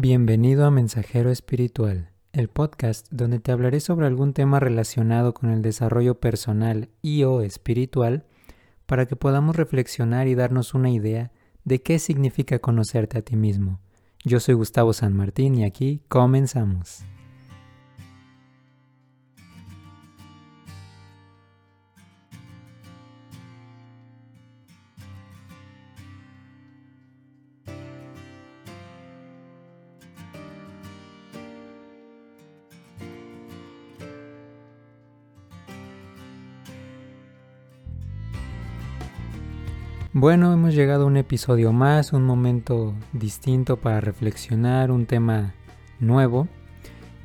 Bienvenido a Mensajero Espiritual, el podcast donde te hablaré sobre algún tema relacionado con el desarrollo personal y o espiritual para que podamos reflexionar y darnos una idea de qué significa conocerte a ti mismo. Yo soy Gustavo San Martín y aquí comenzamos. Bueno, hemos llegado a un episodio más, un momento distinto para reflexionar, un tema nuevo.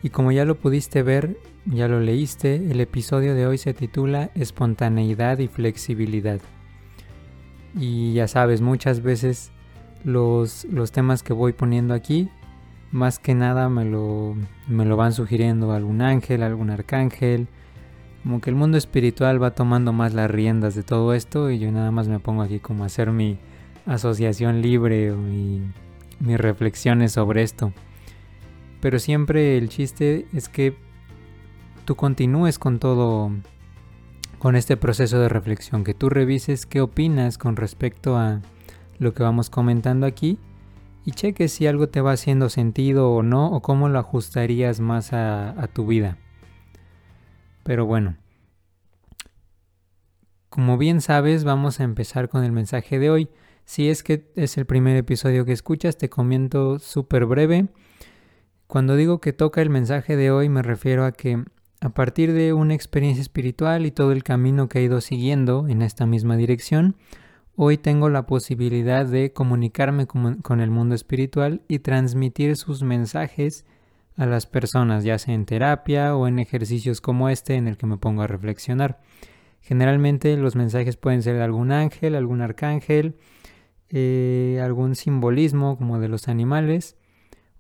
Y como ya lo pudiste ver, ya lo leíste, el episodio de hoy se titula Espontaneidad y Flexibilidad. Y ya sabes, muchas veces los, los temas que voy poniendo aquí, más que nada me lo, me lo van sugiriendo algún ángel, algún arcángel, como que el mundo espiritual va tomando más las riendas de todo esto y yo nada más me pongo aquí como a hacer mi asociación libre y mis reflexiones sobre esto. Pero siempre el chiste es que tú continúes con todo, con este proceso de reflexión, que tú revises qué opinas con respecto a lo que vamos comentando aquí y cheques si algo te va haciendo sentido o no o cómo lo ajustarías más a, a tu vida. Pero bueno, como bien sabes, vamos a empezar con el mensaje de hoy. Si es que es el primer episodio que escuchas, te comento súper breve. Cuando digo que toca el mensaje de hoy, me refiero a que a partir de una experiencia espiritual y todo el camino que he ido siguiendo en esta misma dirección, hoy tengo la posibilidad de comunicarme con, el mundo espiritual y transmitir sus mensajes a las personas, ya sea en terapia o en ejercicios como este en el que me pongo a reflexionar. Generalmente los mensajes pueden ser de algún ángel, algún arcángel, eh, algún simbolismo como de los animales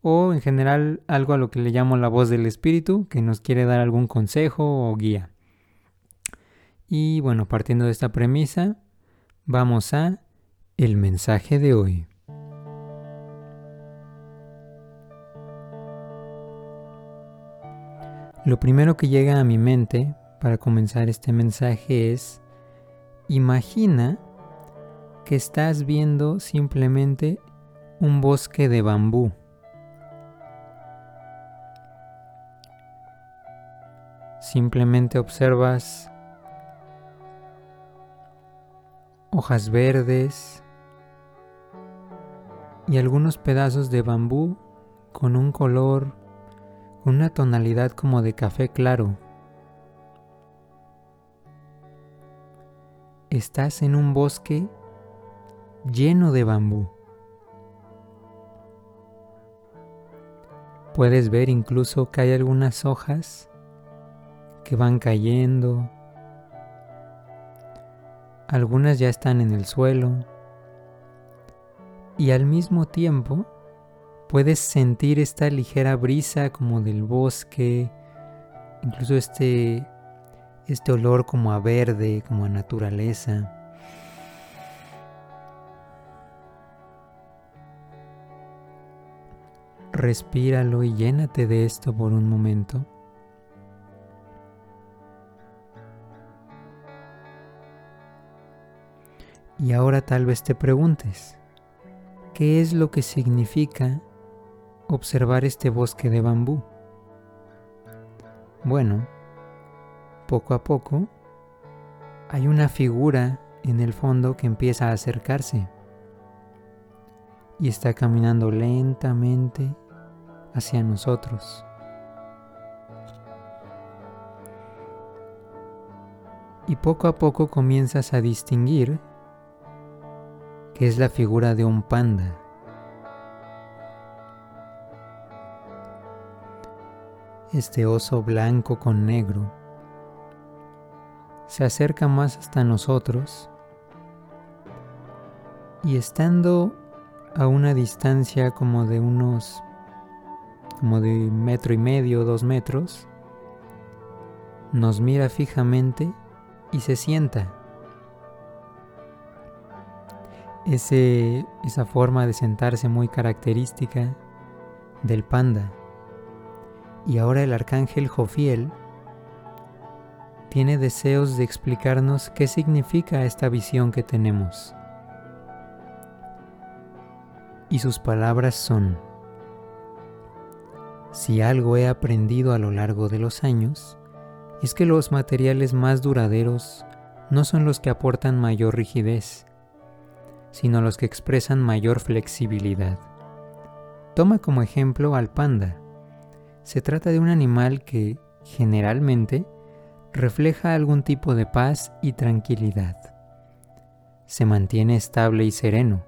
o en general algo a lo que le llamo la voz del espíritu que nos quiere dar algún consejo o guía. Y bueno, partiendo de esta premisa, vamos a el mensaje de hoy. Lo primero que llega a mi mente para comenzar este mensaje es, imagina que estás viendo simplemente un bosque de bambú. Simplemente observas hojas verdes y algunos pedazos de bambú con un color una tonalidad como de café claro. Estás en un bosque lleno de bambú. Puedes ver incluso que hay algunas hojas que van cayendo. Algunas ya están en el suelo. Y al mismo tiempo Puedes sentir esta ligera brisa como del bosque, incluso este, este olor como a verde, como a naturaleza. Respíralo y llénate de esto por un momento. Y ahora tal vez te preguntes, ¿qué es lo que significa observar este bosque de bambú? Bueno, poco a poco hay una figura en el fondo que empieza a acercarse y está caminando lentamente hacia nosotros. Y poco a poco comienzas a distinguir que es la figura de un panda. Este oso blanco con negro se acerca más hasta nosotros y estando a una distancia como de unos como de metro y medio, dos metros, nos mira fijamente y se sienta. Esa forma de sentarse muy característica del panda. Y ahora el arcángel Jofiel tiene deseos de explicarnos qué significa esta visión que tenemos. Y sus palabras son, si algo he aprendido a lo largo de los años, es que los materiales más duraderos no son los que aportan mayor rigidez, sino los que expresan mayor flexibilidad. Toma como ejemplo al panda. Se trata de un animal que, generalmente, refleja algún tipo de paz y tranquilidad. Se mantiene estable y sereno.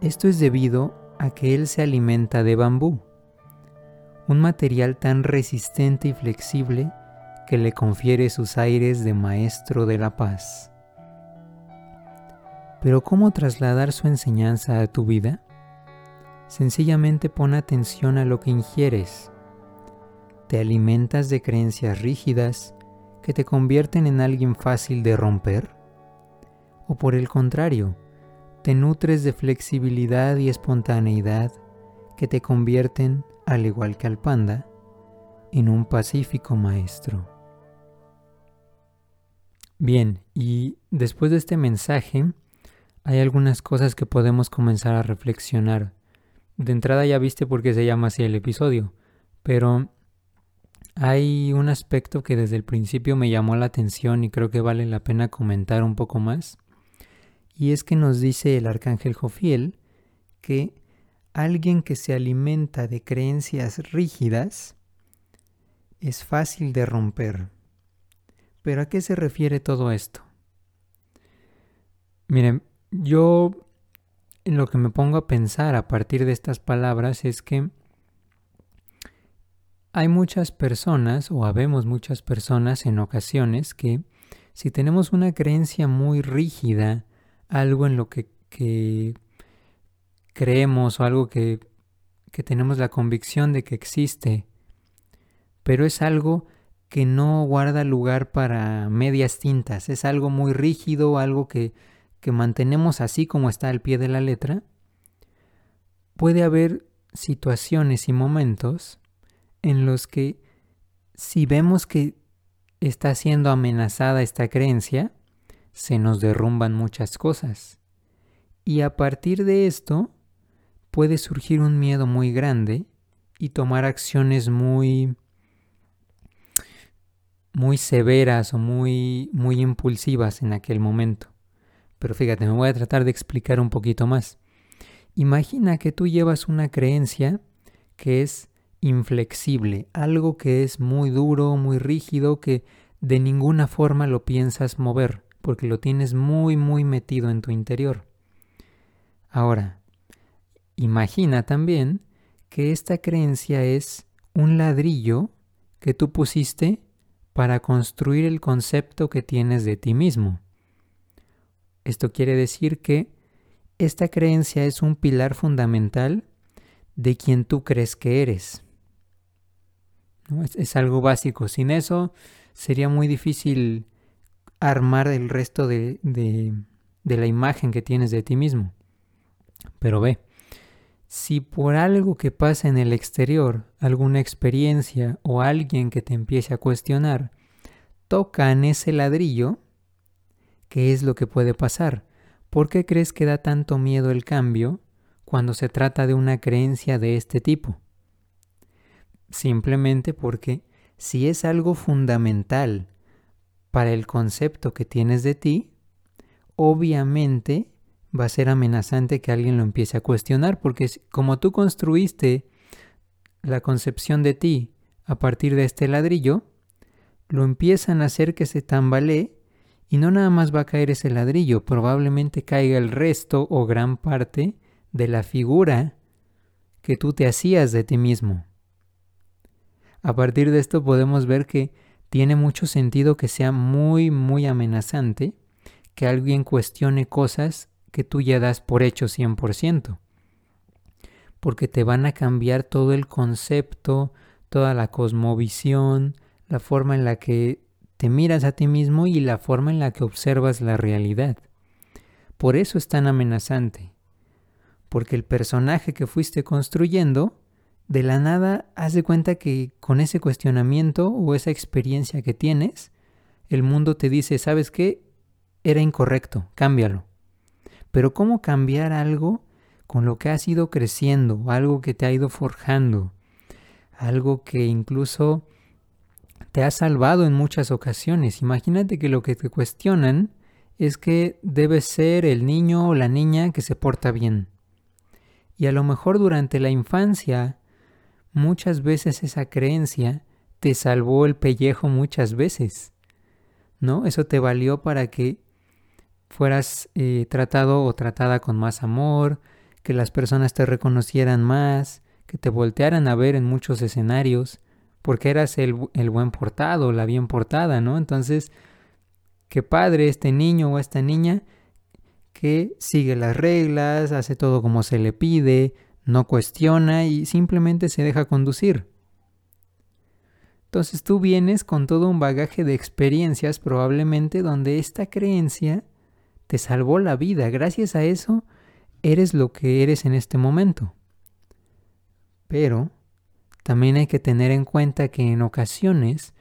Esto es debido a que él se alimenta de bambú, un material tan resistente y flexible que le confiere sus aires de maestro de la paz. Pero ¿cómo trasladar su enseñanza a tu vida? Sencillamente pon atención a lo que ingieres. ¿Te alimentas de creencias rígidas que te convierten en alguien fácil de romper? ¿O por el contrario, te nutres de flexibilidad y espontaneidad que te convierten, al igual que al panda, en un pacífico maestro? Bien, y después de este mensaje, hay algunas cosas que podemos comenzar a reflexionar. De entrada ya viste por qué se llama así el episodio, pero hay un aspecto que desde el principio me llamó la atención y creo que vale la pena comentar un poco más. Y es que nos dice el arcángel Jofiel que alguien que se alimenta de creencias rígidas es fácil de romper. Pero ¿a qué se refiere todo esto? Miren, yo en lo que me pongo a pensar a partir de estas palabras es que hay muchas personas o habemos muchas personas en ocasiones que si tenemos una creencia muy rígida, algo en lo que, creemos o algo que, que tenemos la convicción de que existe, pero es algo que no guarda lugar para medias tintas, es algo muy rígido, algo que, que mantenemos así como está al pie de la letra, puede haber situaciones y momentos en los que si vemos que está siendo amenazada esta creencia, se nos derrumban muchas cosas. Y a partir de esto puede surgir un miedo muy grande y tomar acciones muy muy severas o muy, muy impulsivas en aquel momento. Pero fíjate, me voy a tratar de explicar un poquito más. Imagina que tú llevas una creencia que es inflexible, algo que es muy duro, muy rígido, que de ninguna forma lo piensas mover, porque lo tienes muy, muy metido en tu interior. Ahora, imagina también que esta creencia es un ladrillo que tú pusiste para construir el concepto que tienes de ti mismo. Esto quiere decir que esta creencia es un pilar fundamental de quien tú crees que eres. Es, algo básico. Sin eso sería muy difícil armar el resto de, de la imagen que tienes de ti mismo. Pero ve, si por algo que pasa en el exterior, alguna experiencia o alguien que te empiece a cuestionar, tocan ese ladrillo, ¿qué es lo que puede pasar? ¿Por qué crees que da tanto miedo el cambio cuando se trata de una creencia de este tipo? Simplemente porque si es algo fundamental para el concepto que tienes de ti, obviamente va a ser amenazante que alguien lo empiece a cuestionar, porque como tú construiste la concepción de ti a partir de este ladrillo, lo empiezan a hacer que se tambalee y no nada más va a caer ese ladrillo, probablemente caiga el resto o gran parte de la figura que tú te hacías de ti mismo. A partir de esto podemos ver que tiene mucho sentido que sea muy, muy amenazante que alguien cuestione cosas que tú ya das por hecho 100%. Porque te van a cambiar todo el concepto, toda la cosmovisión, la forma en la que te miras a ti mismo y la forma en la que observas la realidad. Por eso es tan amenazante. Porque el personaje que fuiste construyendo de la nada haz de cuenta que con ese cuestionamiento o esa experiencia que tienes, el mundo te dice, ¿sabes qué? Era incorrecto, cámbialo. Pero ¿cómo cambiar algo con lo que has ido creciendo, algo que te ha ido forjando, algo que incluso te ha salvado en muchas ocasiones? Imagínate que lo que te cuestionan es que debes ser el niño o la niña que se porta bien. Y a lo mejor durante la infancia, muchas veces esa creencia te salvó el pellejo muchas veces. ¿No? Eso te valió para que fueras eh, tratado o tratada con más amor, que las personas te reconocieran más, que te voltearan a ver en muchos escenarios, porque eras el, el buen portado, la bien portada, ¿no? Entonces, qué padre este niño o esta niña que sigue las reglas, hace todo como se le pide, no cuestiona y simplemente se deja conducir. Entonces tú vienes con todo un bagaje de experiencias probablemente donde esta creencia te salvó la vida. Gracias a eso eres lo que eres en este momento. Pero también hay que tener en cuenta que en ocasiones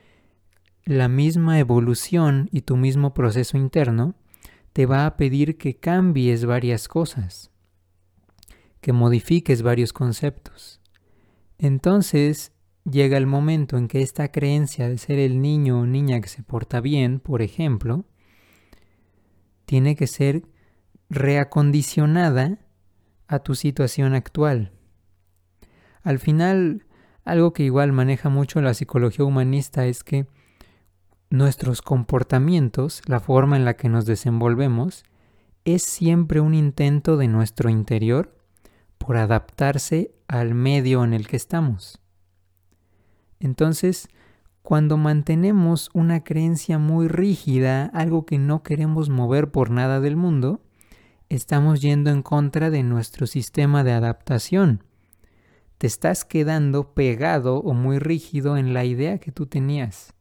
la misma evolución y tu mismo proceso interno te va a pedir que cambies varias cosas, que modifiques varios conceptos. Entonces llega el momento en que esta creencia de ser el niño o niña que se porta bien, por ejemplo, tiene que ser reacondicionada a tu situación actual. Al final, algo que igual maneja mucho la psicología humanista es que nuestros comportamientos, la forma en la que nos desenvolvemos, es siempre un intento de nuestro interior por adaptarse al medio en el que estamos. Entonces, cuando mantenemos una creencia muy rígida, algo que no queremos mover por nada del mundo, estamos yendo en contra de nuestro sistema de adaptación. Te estás quedando pegado o muy rígido en la idea que tú tenías.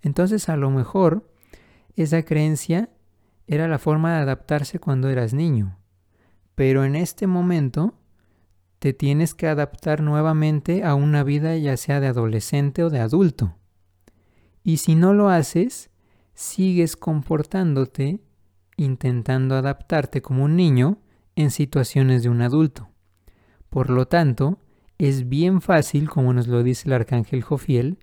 Entonces a lo mejor esa creencia era la forma de adaptarse cuando eras niño. Pero en este momento te tienes que adaptar nuevamente a una vida ya sea de adolescente o de adulto. Y si no lo haces, sigues comportándote intentando adaptarte como un niño en situaciones de un adulto. Por lo tanto, es bien fácil, como nos lo dice el arcángel Jofiel,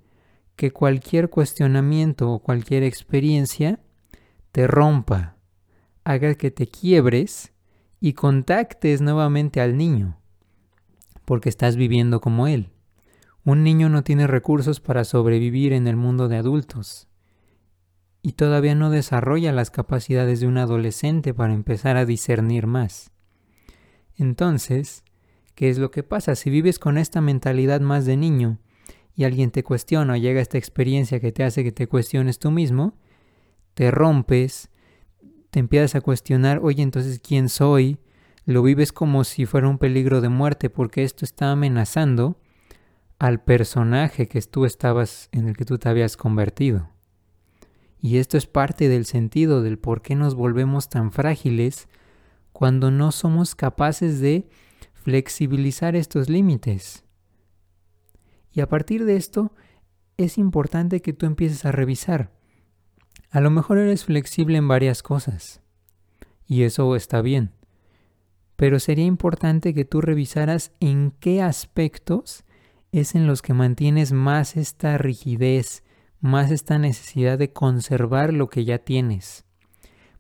que cualquier cuestionamiento o cualquier experiencia te rompa, haga que te quiebres y contactes nuevamente al niño, porque estás viviendo como él. Un niño no tiene recursos para sobrevivir en el mundo de adultos y todavía no desarrolla las capacidades de un adolescente para empezar a discernir más. Entonces, ¿qué es lo que pasa? Si vives con esta mentalidad más de niño y alguien te cuestiona o llega esta experiencia que te hace que te cuestiones tú mismo, te rompes, te empiezas a cuestionar, oye, entonces, ¿quién soy? Lo vives como si fuera un peligro de muerte porque esto está amenazando al personaje que tú estabas en el que tú te habías convertido. Y esto es parte del sentido del por qué nos volvemos tan frágiles cuando no somos capaces de flexibilizar estos límites. Y a partir de esto es importante que tú empieces a revisar. A lo mejor eres flexible en varias cosas, y eso está bien, pero sería importante que tú revisaras en qué aspectos es en los que mantienes más esta rigidez, más esta necesidad de conservar lo que ya tienes,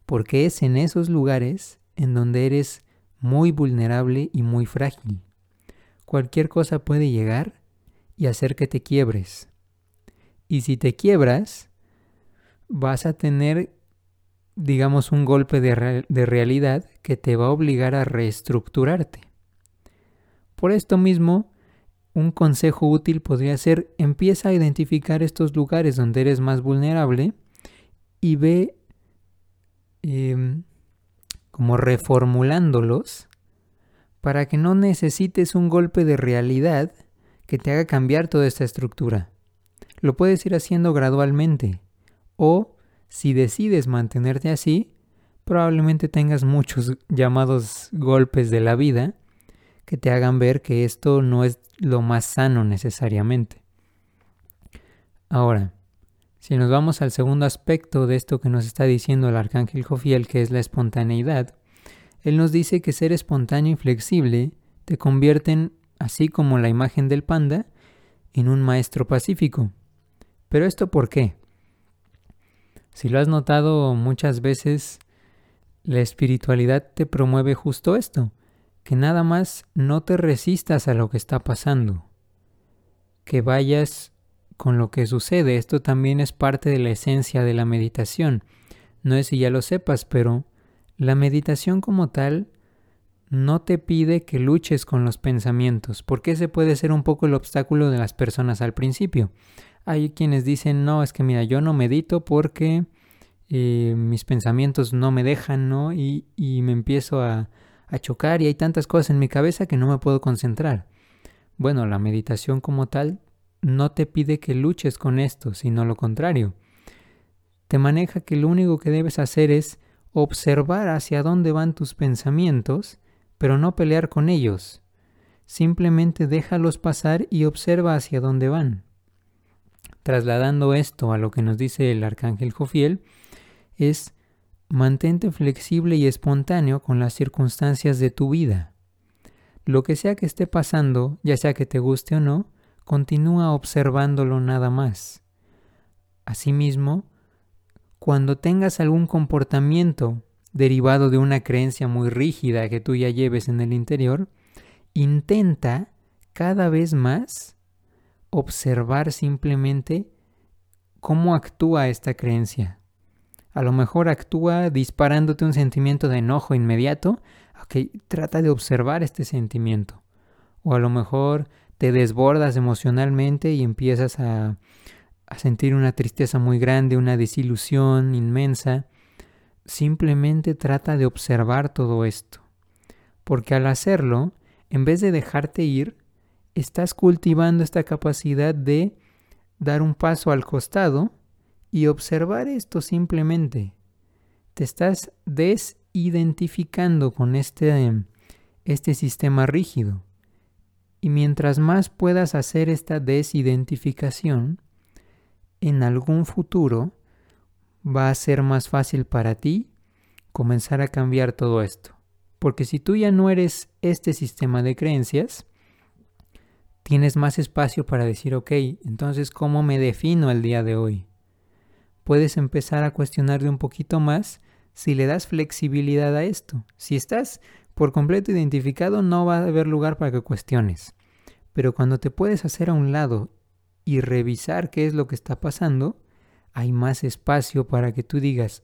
porque es en esos lugares en donde eres muy vulnerable y muy frágil. Cualquier cosa puede llegar y hacer que te quiebres. Y si te quiebras, vas a tener, digamos, un golpe de, realidad que te va a obligar a reestructurarte. Por esto mismo, un consejo útil podría ser empieza a identificar estos lugares donde eres más vulnerable y ve em, como reformulándolos para que no necesites un golpe de realidad que te haga cambiar toda esta estructura. Lo puedes ir haciendo gradualmente o si decides mantenerte así, probablemente tengas muchos llamados golpes de la vida que te hagan ver que esto no es lo más sano necesariamente. Ahora, si nos vamos al segundo aspecto de esto que nos está diciendo el arcángel Jofiel, que es la espontaneidad, él nos dice que ser espontáneo y flexible te convierten, así como la imagen del panda, en un maestro pacífico. ¿Pero esto por qué? Si lo has notado muchas veces, la espiritualidad te promueve justo esto, que nada más no te resistas a lo que está pasando, que vayas con lo que sucede. Esto también es parte de la esencia de la meditación. No es si ya lo sepas, pero la meditación como tal no te pide que luches con los pensamientos, porque ese puede ser un poco el obstáculo de las personas al principio. Hay quienes dicen, no, es que mira, yo no medito porque eh, mis pensamientos no me dejan, ¿no? Y, y me empiezo a, a chocar y hay tantas cosas en mi cabeza que no me puedo concentrar. Bueno, la meditación como tal no te pide que luches con esto, sino lo contrario. Te maneja que lo único que debes hacer es observar hacia dónde van tus pensamientos, pero no pelear con ellos. Simplemente déjalos pasar y observa hacia dónde van. Trasladando esto a lo que nos dice el arcángel Jofiel, es mantente flexible y espontáneo con las circunstancias de tu vida. Lo que sea que esté pasando, ya sea que te guste o no, continúa observándolo nada más. Asimismo, cuando tengas algún comportamiento derivado de una creencia muy rígida que tú ya lleves en el interior, intenta cada vez más observar simplemente cómo actúa esta creencia. A lo mejor actúa disparándote un sentimiento de enojo inmediato. Ok, trata de observar este sentimiento. O a lo mejor te desbordas emocionalmente y empiezas a, a sentir una tristeza muy grande, una desilusión inmensa. Simplemente trata de observar todo esto. Porque al hacerlo, en vez de dejarte ir, estás cultivando esta capacidad de dar un paso al costado y observar esto simplemente. Te estás desidentificando con este, este sistema rígido. Y mientras más puedas hacer esta desidentificación, en algún futuro va a ser más fácil para ti comenzar a cambiar todo esto. Porque si tú ya no eres este sistema de creencias, tienes más espacio para decir, ok, entonces, ¿cómo me defino el día de hoy? Puedes empezar a cuestionarte un poquito más si le das flexibilidad a esto. Si estás por completo identificado, no va a haber lugar para que cuestiones. Pero cuando te puedes hacer a un lado y revisar qué es lo que está pasando, hay más espacio para que tú digas,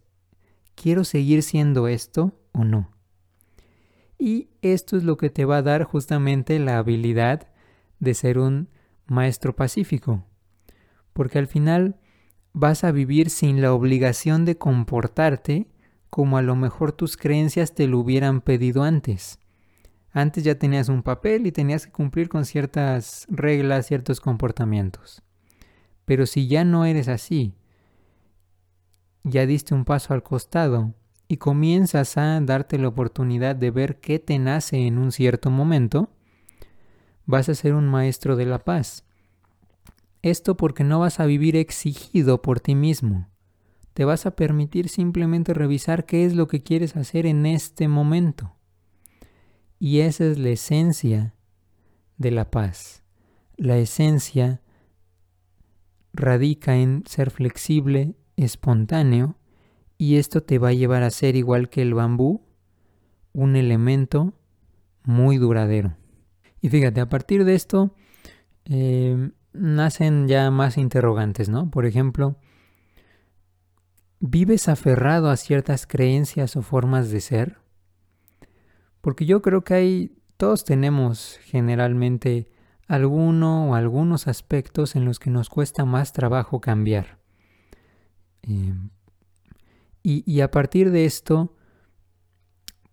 ¿quiero seguir siendo esto o no? Y esto es lo que te va a dar justamente la habilidad de ser un maestro pacífico. Porque al final vas a vivir sin la obligación de comportarte como a lo mejor tus creencias te lo hubieran pedido antes. Antes ya tenías un papel y tenías que cumplir con ciertas reglas, ciertos comportamientos. Pero si ya no eres así, ya diste un paso al costado y comienzas a darte la oportunidad de ver qué te nace en un cierto momento, vas a ser un maestro de la paz. Esto porque no vas a vivir exigido por ti mismo te vas a permitir simplemente revisar qué es lo que quieres hacer en este momento. Y esa es la esencia de la paz. La esencia radica en ser flexible, espontáneo, y esto te va a llevar a ser igual que el bambú, un elemento muy duradero. Y fíjate, a partir de esto eh, nacen ya más interrogantes, ¿no? Por ejemplo, ¿Vives aferrado a ciertas creencias o formas de ser? Porque yo creo que hay, todos tenemos generalmente alguno o algunos aspectos en los que nos cuesta más trabajo cambiar. Em, y, y, a partir de esto,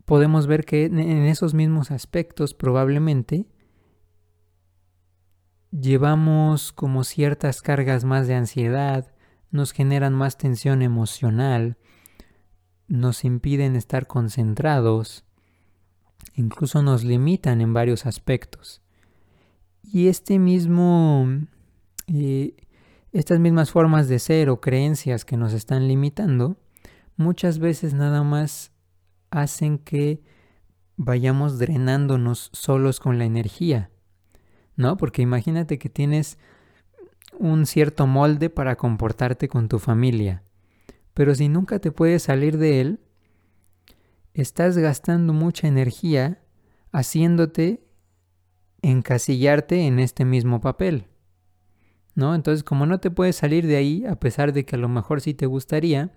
podemos ver que en esos mismos aspectos probablemente llevamos como ciertas cargas más de ansiedad, nos generan más tensión emocional, nos impiden estar concentrados incluso nos limitan en varios aspectos. Y este mismo, eh, estas mismas formas de ser o creencias que nos están limitando, muchas veces nada más hacen que vayamos drenándonos solos con la energía, ¿no? Porque imagínate que tienes un cierto molde para comportarte con tu familia, pero si nunca te puedes salir de él, estás gastando mucha energía haciéndote encasillarte en este mismo papel. ¿No? Entonces, como no te puedes salir de ahí, a pesar de que a lo mejor sí te gustaría,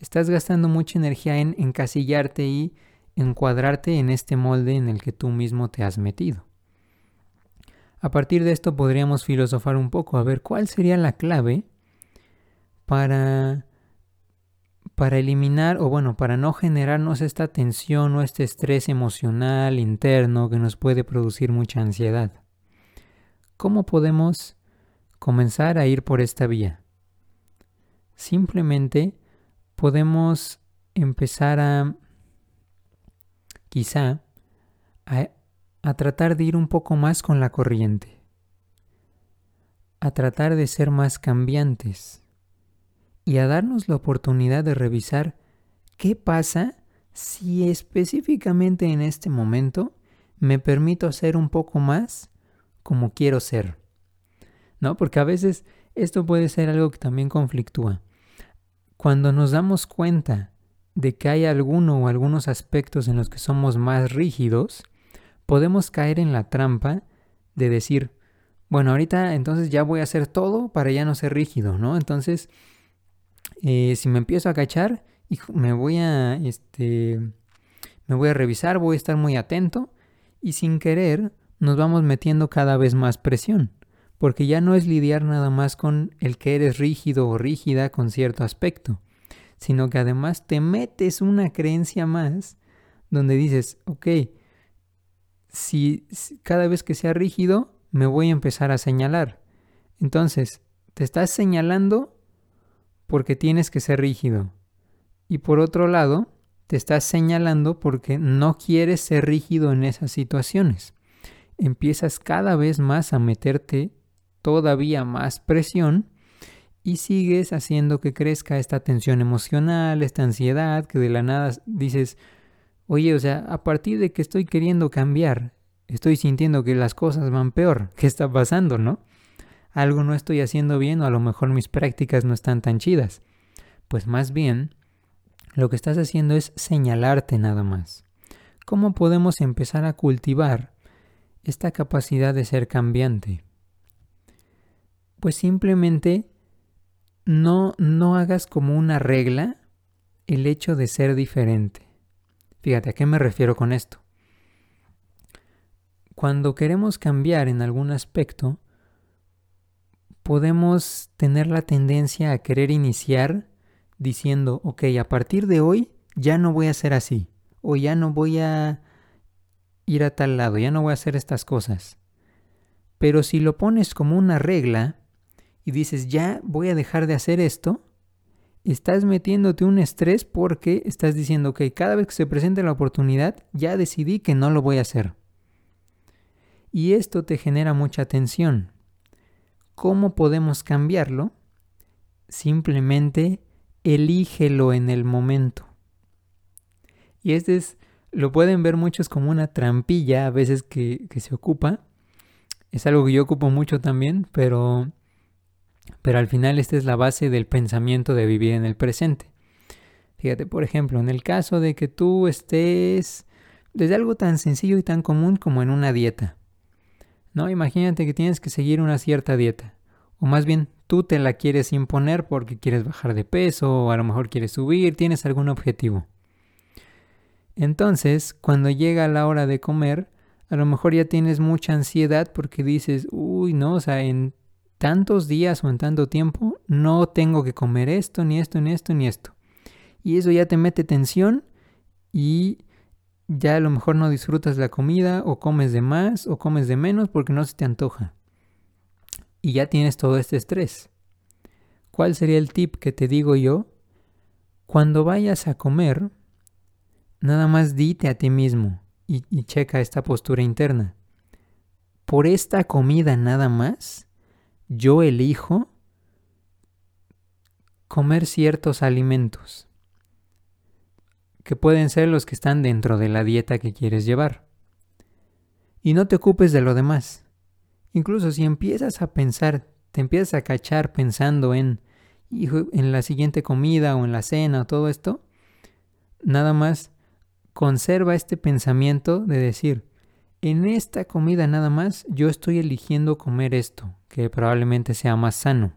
estás gastando mucha energía en encasillarte y encuadrarte en este molde en el que tú mismo te has metido. A partir de esto podríamos filosofar un poco, a ver cuál sería la clave para para eliminar o bueno, para no generarnos esta tensión o este estrés emocional interno que nos puede producir mucha ansiedad. ¿Cómo podemos comenzar a ir por esta vía? Simplemente podemos empezar a quizá a, a tratar de ir un poco más con la corriente, a tratar de ser más cambiantes y a darnos la oportunidad de revisar qué pasa si específicamente en este momento me permito ser un poco más como quiero ser. ¿No? Porque a veces esto puede ser algo que también conflictúa. Cuando nos damos cuenta de que hay alguno o algunos aspectos en los que somos más rígidos, podemos caer en la trampa de decir, bueno, ahorita entonces ya voy a hacer todo para ya no ser rígido, ¿no? Entonces eh, si me empiezo a cachar, me voy a, este, me voy a revisar, voy a estar muy atento y sin querer nos vamos metiendo cada vez más presión, porque ya no es lidiar nada más con el que eres rígido o rígida con cierto aspecto, sino que además te metes una creencia más donde dices, ok, si cada vez que sea rígido me voy a empezar a señalar. Entonces, te estás señalando porque tienes que ser rígido. Y por otro lado, te estás señalando porque no quieres ser rígido en esas situaciones. Empiezas cada vez más a meterte todavía más presión y sigues haciendo que crezca esta tensión emocional, esta ansiedad, que de la nada dices, oye, o sea, a partir de que estoy queriendo cambiar, estoy sintiendo que las cosas van peor. ¿Qué está pasando, no? algo no estoy haciendo bien o a lo mejor mis prácticas no están tan chidas. Pues más bien, lo que estás haciendo es señalarte nada más. ¿Cómo podemos empezar a cultivar esta capacidad de ser cambiante? Pues simplemente no, no hagas como una regla el hecho de ser diferente. Fíjate, ¿a qué me refiero con esto? Cuando queremos cambiar en algún aspecto, podemos tener la tendencia a querer iniciar diciendo, ok, a partir de hoy ya no voy a ser así, o ya no voy a ir a tal lado, ya no voy a hacer estas cosas. Pero si lo pones como una regla y dices, ya voy a dejar de hacer esto, estás metiéndote un estrés porque estás diciendo, ok, cada vez que se presente la oportunidad, ya decidí que no lo voy a hacer. Y esto te genera mucha tensión. ¿Cómo podemos cambiarlo? Simplemente elígelo en el momento. Y este es, lo pueden ver muchos como una trampilla a veces que, que se ocupa. Es algo que yo ocupo mucho también, pero, pero al final esta es la base del pensamiento de vivir en el presente. Fíjate, por ejemplo, en el caso de que tú estés desde algo tan sencillo y tan común como en una dieta. ¿no? Imagínate que tienes que seguir una cierta dieta. O más bien, tú te la quieres imponer porque quieres bajar de peso o a lo mejor quieres subir, tienes algún objetivo. Entonces, cuando llega la hora de comer, a lo mejor ya tienes mucha ansiedad porque dices, uy, no, o sea, en tantos días o en tanto tiempo no tengo que comer esto, ni esto, ni esto, ni esto. Y eso ya te mete tensión y ya a lo mejor no disfrutas la comida o comes de más o comes de menos porque no se te antoja. Y ya tienes todo este estrés. ¿Cuál sería el tip que te digo yo? Cuando vayas a comer, nada más dite a ti mismo, y, y checa esta postura interna. Por esta comida nada más, yo elijo comer ciertos alimentos que pueden ser los que están dentro de la dieta que quieres llevar. Y no te ocupes de lo demás. Incluso si empiezas a pensar, te empiezas a cachar pensando en, en la siguiente comida o en la cena o todo esto, nada más conserva este pensamiento de decir, en esta comida nada más yo estoy eligiendo comer esto, que probablemente sea más sano.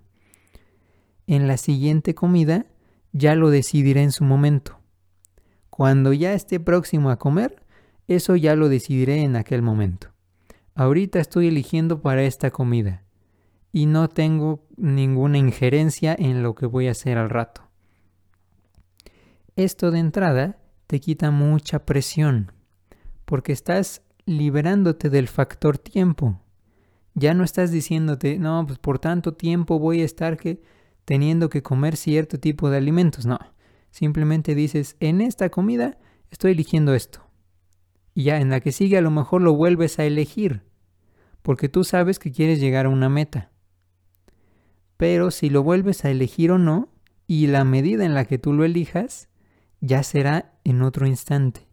En la siguiente comida ya lo decidiré en su momento. Cuando ya esté próximo a comer, eso ya lo decidiré en aquel momento. Ahorita estoy eligiendo para esta comida y no tengo ninguna injerencia en lo que voy a hacer al rato. Esto de entrada te quita mucha presión porque estás liberándote del factor tiempo. Ya no estás diciéndote, no, pues por tanto tiempo voy a estar que, teniendo que comer cierto tipo de alimentos. No, Simplemente dices, en esta comida estoy eligiendo esto. Y ya en la que sigue a lo mejor lo vuelves a elegir, porque tú sabes que quieres llegar a una meta. Pero si lo vuelves a elegir o no, y la medida en la que tú lo elijas, ya será en otro instante.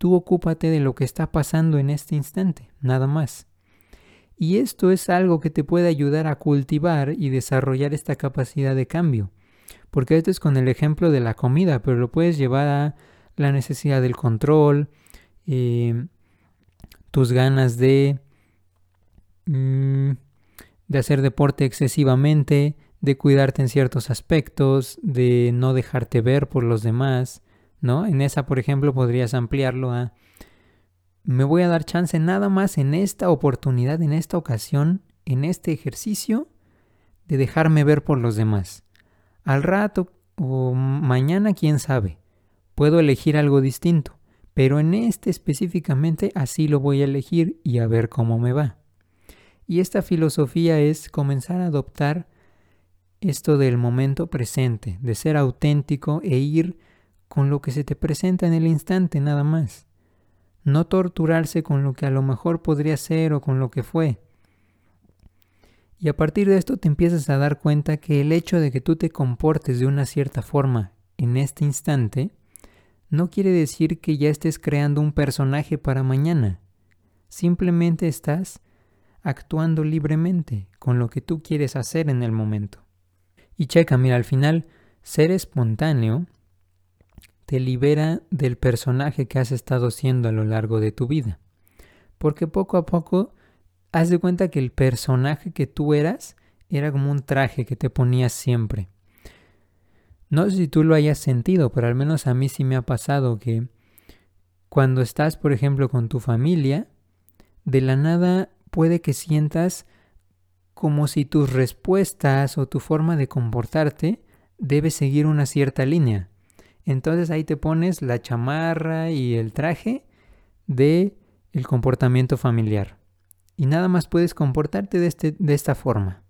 Tú ocúpate de lo que está pasando en este instante, nada más. Y esto es algo que te puede ayudar a cultivar y desarrollar esta capacidad de cambio porque esto es con el ejemplo de la comida, pero lo puedes llevar a la necesidad del control, eh, tus ganas de, mm, de hacer deporte excesivamente, de cuidarte en ciertos aspectos, de no dejarte ver por los demás, ¿no? En esa, por ejemplo, podrías ampliarlo a me voy a dar chance nada más en esta oportunidad, en esta ocasión, en este ejercicio, de dejarme ver por los demás. Al rato o mañana, quién sabe, puedo elegir algo distinto, pero en este específicamente así lo voy a elegir y a ver cómo me va. Y esta filosofía es comenzar a adoptar esto del momento presente, de ser auténtico e ir con lo que se te presenta en el instante nada más. No torturarse con lo que a lo mejor podría ser o con lo que fue, y a partir de esto te empiezas a dar cuenta que el hecho de que tú te comportes de una cierta forma en este instante no quiere decir que ya estés creando un personaje para mañana. Simplemente estás actuando libremente con lo que tú quieres hacer en el momento. Y checa, mira, al final, ser espontáneo te libera del personaje que has estado siendo a lo largo de tu vida. Porque poco a poco haz de cuenta que el personaje que tú eras era como un traje que te ponías siempre. No sé si tú lo hayas sentido, pero al menos a mí sí me ha pasado que cuando estás, por ejemplo, con tu familia, de la nada puede que sientas como si tus respuestas o tu forma de comportarte debe seguir una cierta línea. Entonces ahí te pones la chamarra y el traje de el comportamiento familiar y nada más puedes comportarte de, este, de esta forma.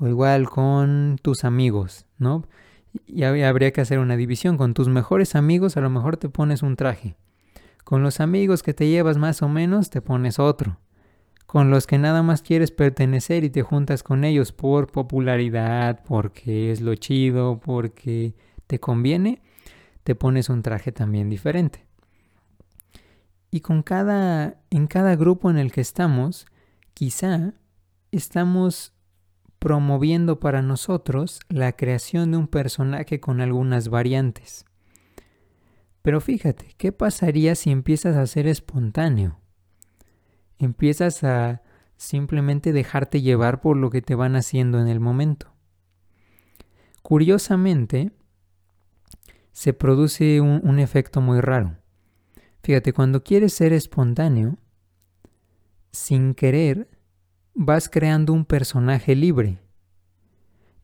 O igual con tus amigos, ¿no? Y habría que hacer una división. Con tus mejores amigos a lo mejor te pones un traje. Con los amigos que te llevas más o menos te pones otro. Con los que nada más quieres pertenecer y te juntas con ellos por popularidad, porque es lo chido, porque te conviene, te pones un traje también diferente. Y con cada, en cada grupo en el que estamos, quizá estamos promoviendo para nosotros la creación de un personaje con algunas variantes. Pero fíjate, ¿qué pasaría si empiezas a ser espontáneo? Empiezas a simplemente dejarte llevar por lo que te van haciendo en el momento. Curiosamente, se produce un, efecto muy raro. Fíjate, cuando quieres ser espontáneo, sin querer, vas creando un personaje libre.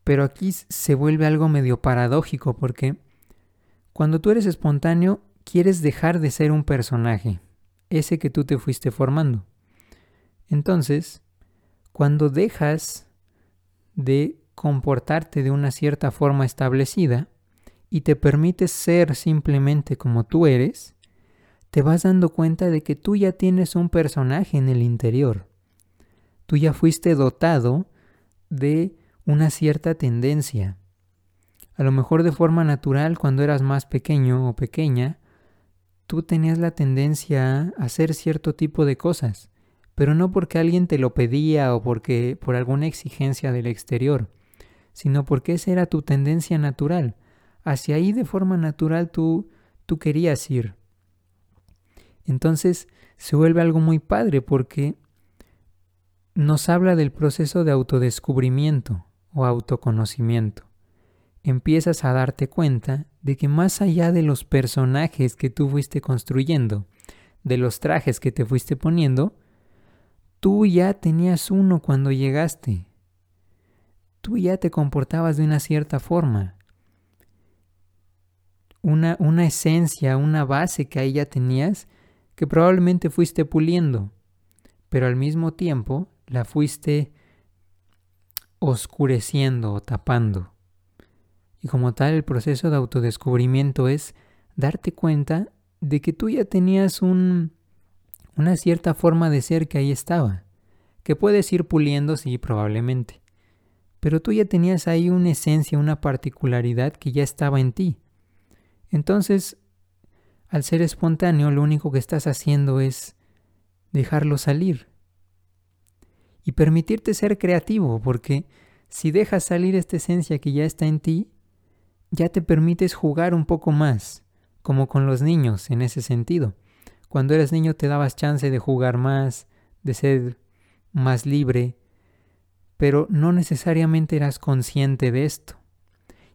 Pero aquí se vuelve algo medio paradójico porque cuando tú eres espontáneo, quieres dejar de ser un personaje, ese que tú te fuiste formando. Entonces, cuando dejas de comportarte de una cierta forma establecida y te permites ser simplemente como tú eres, te vas dando cuenta de que tú ya tienes un personaje en el interior. Tú ya fuiste dotado de una cierta tendencia. A lo mejor de forma natural cuando eras más pequeño o pequeña, tú tenías la tendencia a hacer cierto tipo de cosas, pero no porque alguien te lo pedía o porque por alguna exigencia del exterior, sino porque esa era tu tendencia natural. Hacia ahí de forma natural tú tú querías ir. Entonces se vuelve algo muy padre porque nos habla del proceso de autodescubrimiento o autoconocimiento. Empiezas a darte cuenta de que más allá de los personajes que tú fuiste construyendo, de los trajes que te fuiste poniendo, tú ya tenías uno cuando llegaste. Tú ya te comportabas de una cierta forma. Una, una esencia, una base que ahí ya tenías que probablemente fuiste puliendo, pero al mismo tiempo la fuiste oscureciendo o tapando. Y como tal, el proceso de autodescubrimiento es darte cuenta de que tú ya tenías un, una cierta forma de ser que ahí estaba, que puedes ir puliendo, sí, probablemente, pero tú ya tenías ahí una esencia, una particularidad que ya estaba en ti. Entonces, al ser espontáneo, lo único que estás haciendo es dejarlo salir, y permitirte ser creativo, porque si dejas salir esta esencia que ya está en ti, ya te permites jugar un poco más, como con los niños en ese sentido. Cuando eras niño te dabas chance de jugar más, de ser más libre, pero no necesariamente eras consciente de esto.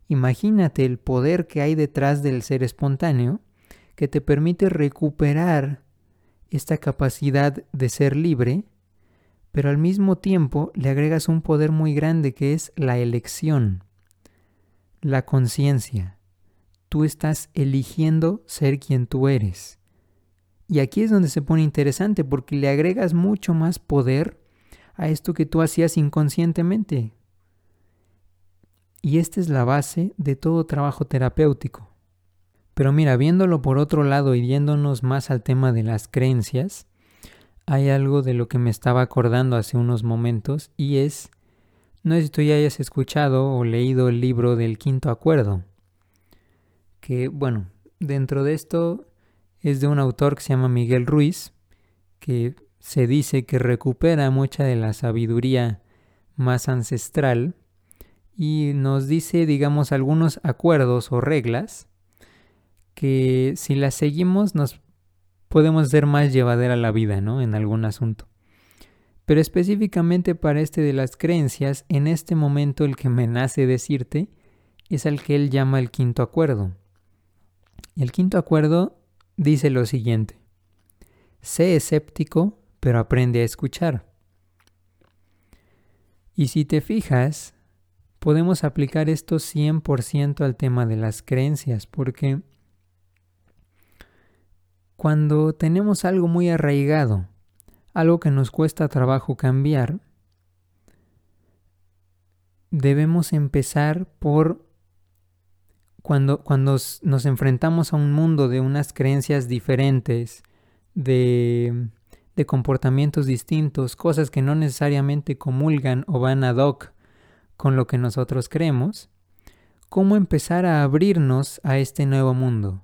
Imagínate el poder que hay detrás del ser espontáneo que te permite recuperar esta capacidad de ser libre pero al mismo tiempo le agregas un poder muy grande que es la elección, la conciencia. Tú estás eligiendo ser quien tú eres. Y aquí es donde se pone interesante porque le agregas mucho más poder a esto que tú hacías inconscientemente. Y esta es la base de todo trabajo terapéutico. Pero mira, viéndolo por otro lado y yéndonos más al tema de las creencias, hay algo de lo que me estaba acordando hace unos momentos y es, no sé si tú ya hayas escuchado o leído el libro del quinto acuerdo, que bueno, dentro de esto es de un autor que se llama Miguel Ruiz, que se dice que recupera mucha de la sabiduría más ancestral y nos dice, digamos, algunos acuerdos o reglas que si las seguimos nos podemos ser más llevadera la vida, ¿no? En algún asunto. Pero específicamente para este de las creencias, en este momento el que me nace decirte es al que él llama el quinto acuerdo. El quinto acuerdo dice lo siguiente. Sé escéptico, pero aprende a escuchar. Y si te fijas, podemos aplicar esto 100% al tema de las creencias, porque cuando tenemos algo muy arraigado, algo que nos cuesta trabajo cambiar, debemos empezar por cuando, cuando nos enfrentamos a un mundo de unas creencias diferentes, de, de comportamientos distintos, cosas que no necesariamente comulgan o van ad hoc con lo que nosotros creemos, ¿cómo empezar a abrirnos a este nuevo mundo?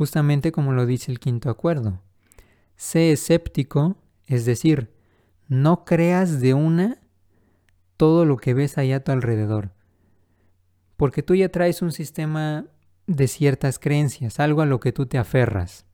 justamente como lo dice el quinto acuerdo. Sé escéptico, es decir, no creas de una todo lo que ves allá a tu alrededor. Porque tú ya traes un sistema de ciertas creencias, algo a lo que tú te aferras.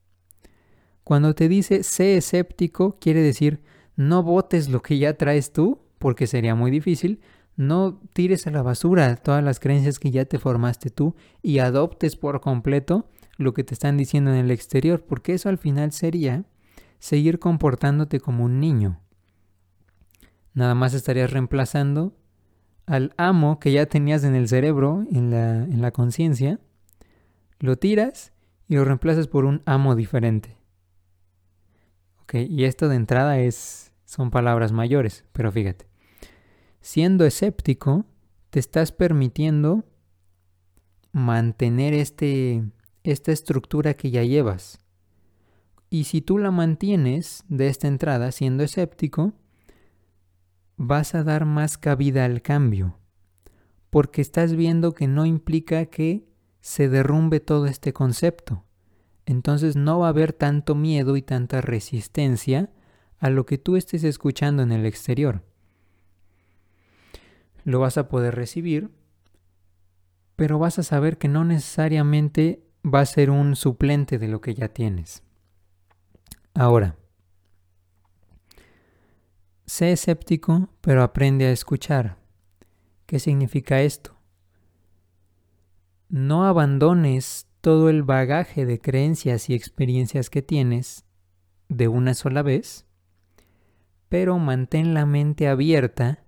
Cuando te dice sé escéptico, quiere decir no votes lo que ya traes tú, porque sería muy difícil, no tires a la basura todas las creencias que ya te formaste tú y adoptes por completo lo que te están diciendo en el exterior, porque eso al final sería seguir comportándote como un niño. Nada más estarías reemplazando al amo que ya tenías en el cerebro, en la, en la conciencia, lo tiras y lo reemplazas por un amo diferente. Ok, y esto de entrada es, son palabras mayores, pero fíjate, siendo escéptico, te estás permitiendo mantener este esta estructura que ya llevas. Y si tú la mantienes de esta entrada siendo escéptico, vas a dar más cabida al cambio, porque estás viendo que no implica que se derrumbe todo este concepto. Entonces no va a haber tanto miedo y tanta resistencia a lo que tú estés escuchando en el exterior. Lo vas a poder recibir, pero vas a saber que no necesariamente va a ser un suplente de lo que ya tienes. Ahora, sé escéptico, pero aprende a escuchar. ¿Qué significa esto? No abandones todo el bagaje de creencias y experiencias que tienes de una sola vez, pero mantén la mente abierta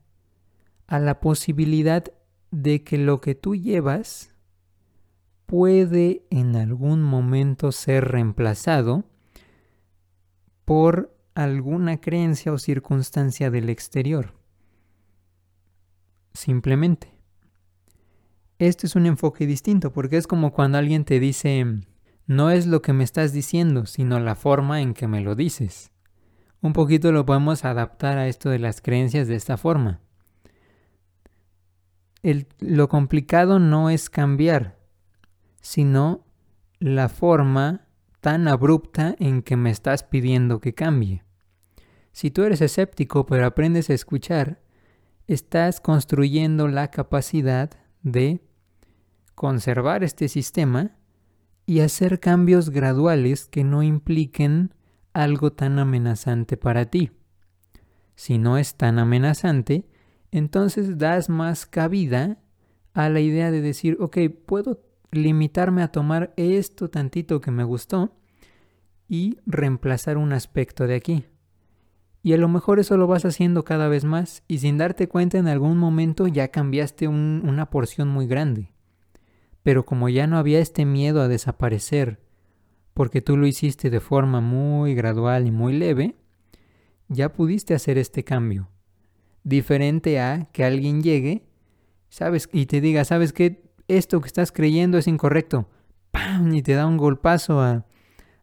a la posibilidad de que lo que tú llevas puede en algún momento ser reemplazado por alguna creencia o circunstancia del exterior. Simplemente. Este es un enfoque distinto porque es como cuando alguien te dice, no es lo que me estás diciendo, sino la forma en que me lo dices. Un poquito lo podemos adaptar a esto de las creencias de esta forma. Lo complicado no es cambiar, sino la forma tan abrupta en que me estás pidiendo que cambie. Si tú eres escéptico pero aprendes a escuchar, estás construyendo la capacidad de conservar este sistema y hacer cambios graduales que no impliquen algo tan amenazante para ti. Si no es tan amenazante, entonces das más cabida a la idea de decir, ok, puedo limitarme a tomar esto tantito que me gustó y reemplazar un aspecto de aquí. Y a lo mejor eso lo vas haciendo cada vez más y sin darte cuenta en algún momento ya cambiaste una porción muy grande. Pero como ya no había este miedo a desaparecer, porque tú lo hiciste de forma muy gradual y muy leve, ya pudiste hacer este cambio. Diferente a que alguien llegue, sabes, y te diga, ¿sabes qué? esto que estás creyendo es incorrecto. ¡Pam! Y te da un golpazo a,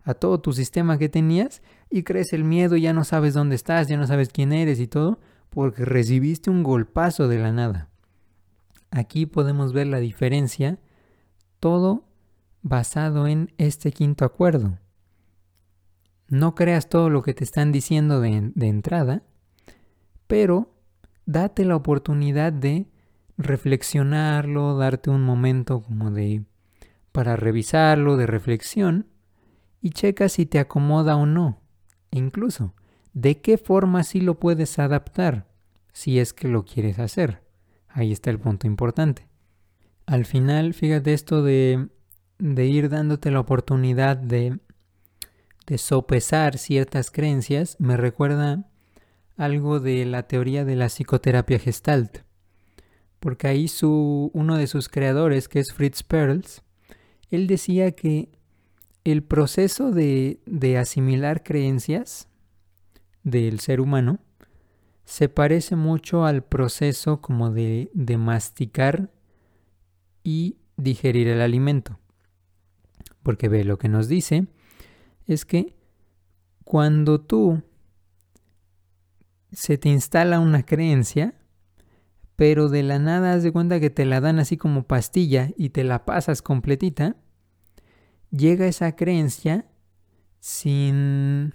a todo tu sistema que tenías y crees el miedo, ya no sabes dónde estás, ya no sabes quién eres y todo, porque recibiste un golpazo de la nada. Aquí podemos ver la diferencia, todo basado en este quinto acuerdo. No creas todo lo que te están diciendo de, de entrada, pero date la oportunidad de reflexionarlo, darte un momento como de para revisarlo, de reflexión, y checa si te acomoda o no. E incluso, de qué forma sí lo puedes adaptar, si es que lo quieres hacer. Ahí está el punto importante. Al final, fíjate esto de, de ir dándote la oportunidad de, de sopesar ciertas creencias, me recuerda algo de la teoría de la psicoterapia gestalt porque ahí su, uno de sus creadores, que es Fritz Perls, él decía que el proceso de, de asimilar creencias del ser humano se parece mucho al proceso como de, de masticar y digerir el alimento. Porque ve, lo que nos dice es que cuando tú se te instala una creencia, pero de la nada haz de cuenta que te la dan así como pastilla y te la pasas completita, llega esa creencia sin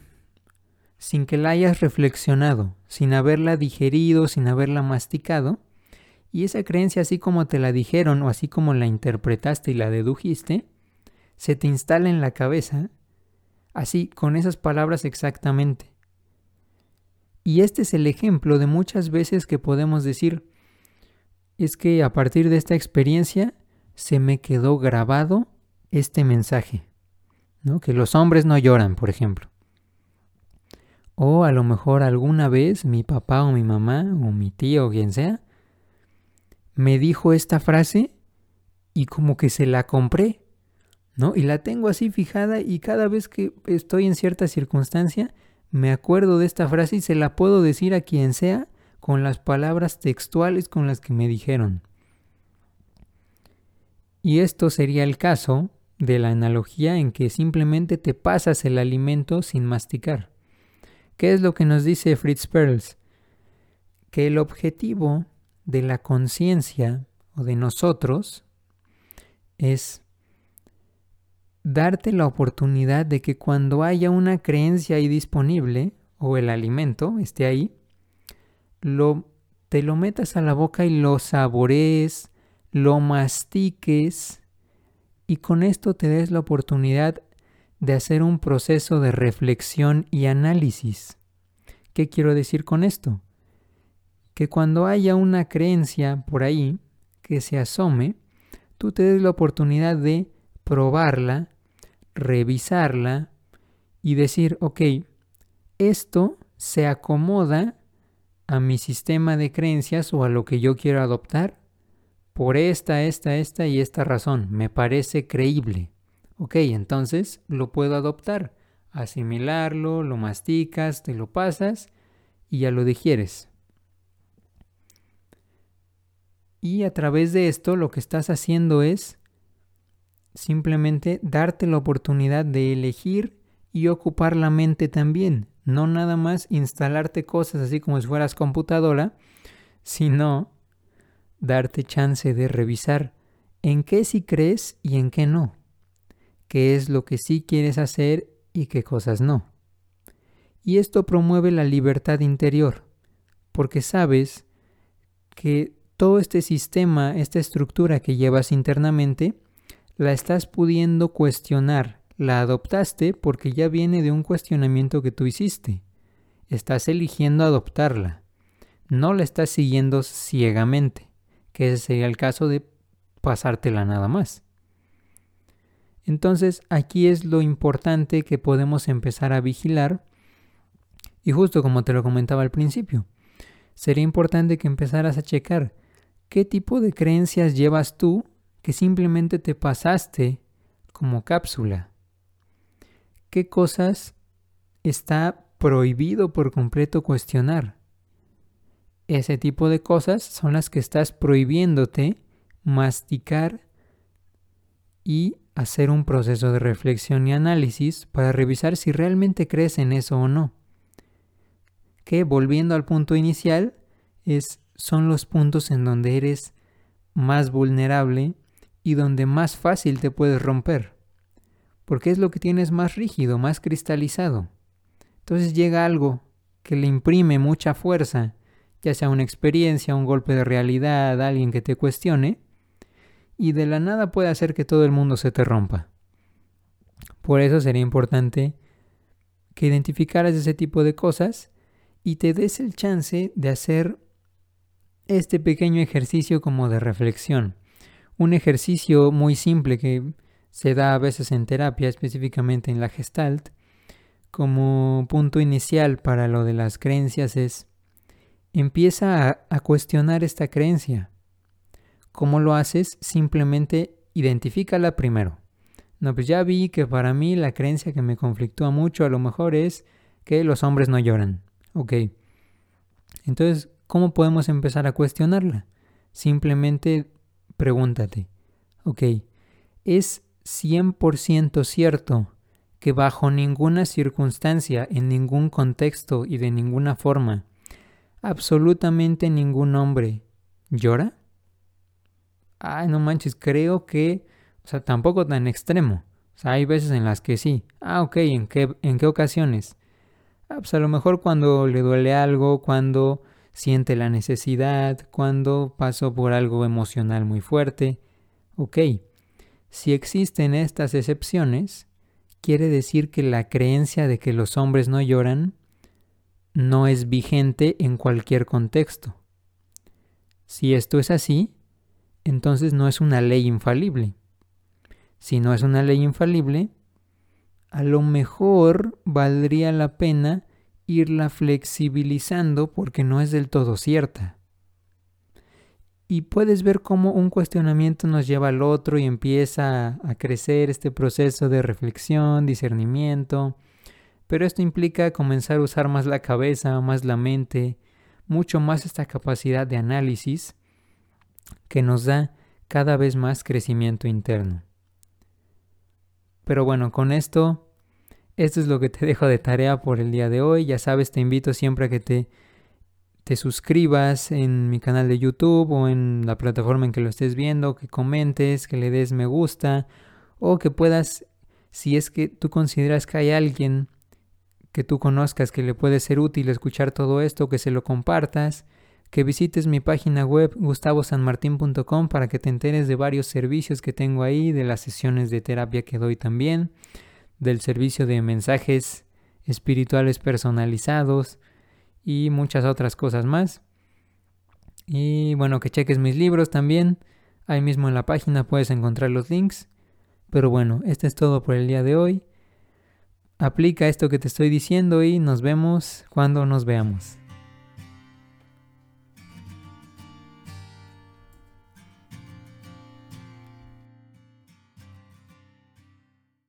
sin que la hayas reflexionado, sin haberla digerido, sin haberla masticado, y esa creencia así como te la dijeron o así como la interpretaste y la dedujiste, se te instala en la cabeza, así con esas palabras exactamente. Y este es el ejemplo de muchas veces que podemos decir, es que a partir de esta experiencia se me quedó grabado este mensaje, ¿no? Que los hombres no lloran, por ejemplo. O a lo mejor alguna vez mi papá o mi mamá o mi tío o quien sea me dijo esta frase y como que se la compré, ¿no? Y la tengo así fijada y cada vez que estoy en cierta circunstancia me acuerdo de esta frase y se la puedo decir a quien sea con las palabras textuales con las que me dijeron. Y esto sería el caso de la analogía en que simplemente te pasas el alimento sin masticar. ¿Qué es lo que nos dice Fritz Perls? Que el objetivo de la conciencia o de nosotros es darte la oportunidad de que cuando haya una creencia ahí disponible o el alimento esté ahí, lo, te lo metas a la boca y lo saborees, lo mastiques y con esto te des la oportunidad de hacer un proceso de reflexión y análisis. ¿Qué quiero decir con esto? Que cuando haya una creencia por ahí que se asome, tú te des la oportunidad de probarla, revisarla y decir, ok, esto se acomoda a mi sistema de creencias o a lo que yo quiero adoptar por esta, esta, esta y esta razón. Me parece creíble. Ok, entonces lo puedo adoptar, asimilarlo, lo masticas, te lo pasas y ya lo digieres. Y a través de esto lo que estás haciendo es simplemente darte la oportunidad de elegir y ocupar la mente también. No nada más instalarte cosas así como si fueras computadora, sino darte chance de revisar en qué sí crees y en qué no. Qué es lo que sí quieres hacer y qué cosas no. Y esto promueve la libertad interior, porque sabes que todo este sistema, esta estructura que llevas internamente, la estás pudiendo cuestionar. La adoptaste porque ya viene de un cuestionamiento que tú hiciste. Estás eligiendo adoptarla. No la estás siguiendo ciegamente, que ese sería el caso de pasártela nada más. Entonces aquí es lo importante que podemos empezar a vigilar y justo como te lo comentaba al principio, sería importante que empezaras a checar qué tipo de creencias llevas tú que simplemente te pasaste como cápsula. ¿Qué cosas está prohibido por completo cuestionar? Ese tipo de cosas son las que estás prohibiéndote masticar y hacer un proceso de reflexión y análisis para revisar si realmente crees en eso o no. Que volviendo al punto inicial, es, son los puntos en donde eres más vulnerable y donde más fácil te puedes romper, porque es lo que tienes más rígido, más cristalizado. Entonces llega algo que le imprime mucha fuerza, ya sea una experiencia, un golpe de realidad, alguien que te cuestione, y de la nada puede hacer que todo el mundo se te rompa. Por eso sería importante que identificaras ese tipo de cosas y te des el chance de hacer este pequeño ejercicio como de reflexión un ejercicio muy simple que se da a veces en terapia, específicamente en la gestalt, como punto inicial para lo de las creencias es, empieza a, cuestionar esta creencia. ¿Cómo lo haces? Simplemente identifícala primero. No, pues ya vi que para mí la creencia que me conflictúa mucho a lo mejor es que los hombres no lloran. Ok. Entonces, ¿cómo podemos empezar a cuestionarla? Simplemente pregúntate, ok, ¿es 100% cierto que bajo ninguna circunstancia, en ningún contexto y de ninguna forma, absolutamente ningún hombre llora? Ay, no manches, creo que, o sea, tampoco tan extremo. O sea, hay veces en las que sí. Ah, ok, ¿en qué, en qué ocasiones? Ah, pues a lo mejor cuando le duele algo, cuando siente la necesidad, cuando pasó por algo emocional muy fuerte. Ok, si existen estas excepciones, quiere decir que la creencia de que los hombres no lloran no es vigente en cualquier contexto. Si esto es así, entonces no es una ley infalible. Si no es una ley infalible, a lo mejor valdría la pena irla flexibilizando porque no es del todo cierta. Y puedes ver cómo un cuestionamiento nos lleva al otro y empieza a crecer este proceso de reflexión, discernimiento. Pero esto implica comenzar a usar más la cabeza, más la mente, mucho más esta capacidad de análisis que nos da cada vez más crecimiento interno. Pero bueno, con esto, esto es lo que te dejo de tarea por el día de hoy. Ya sabes, te invito siempre a que te, te suscribas en mi canal de YouTube o en la plataforma en que lo estés viendo, que comentes, que le des me gusta o que puedas, si es que tú consideras que hay alguien que tú conozcas que le puede ser útil escuchar todo esto, que se lo compartas, que visites mi página web gustavosanmartin.com para que te enteres de varios servicios que tengo ahí, de las sesiones de terapia que doy también, del servicio de mensajes espirituales personalizados y muchas otras cosas más. Y bueno, que cheques mis libros también. Ahí mismo en la página puedes encontrar los links. Pero bueno, este es todo por el día de hoy. Aplica esto que te estoy diciendo y nos vemos cuando nos veamos.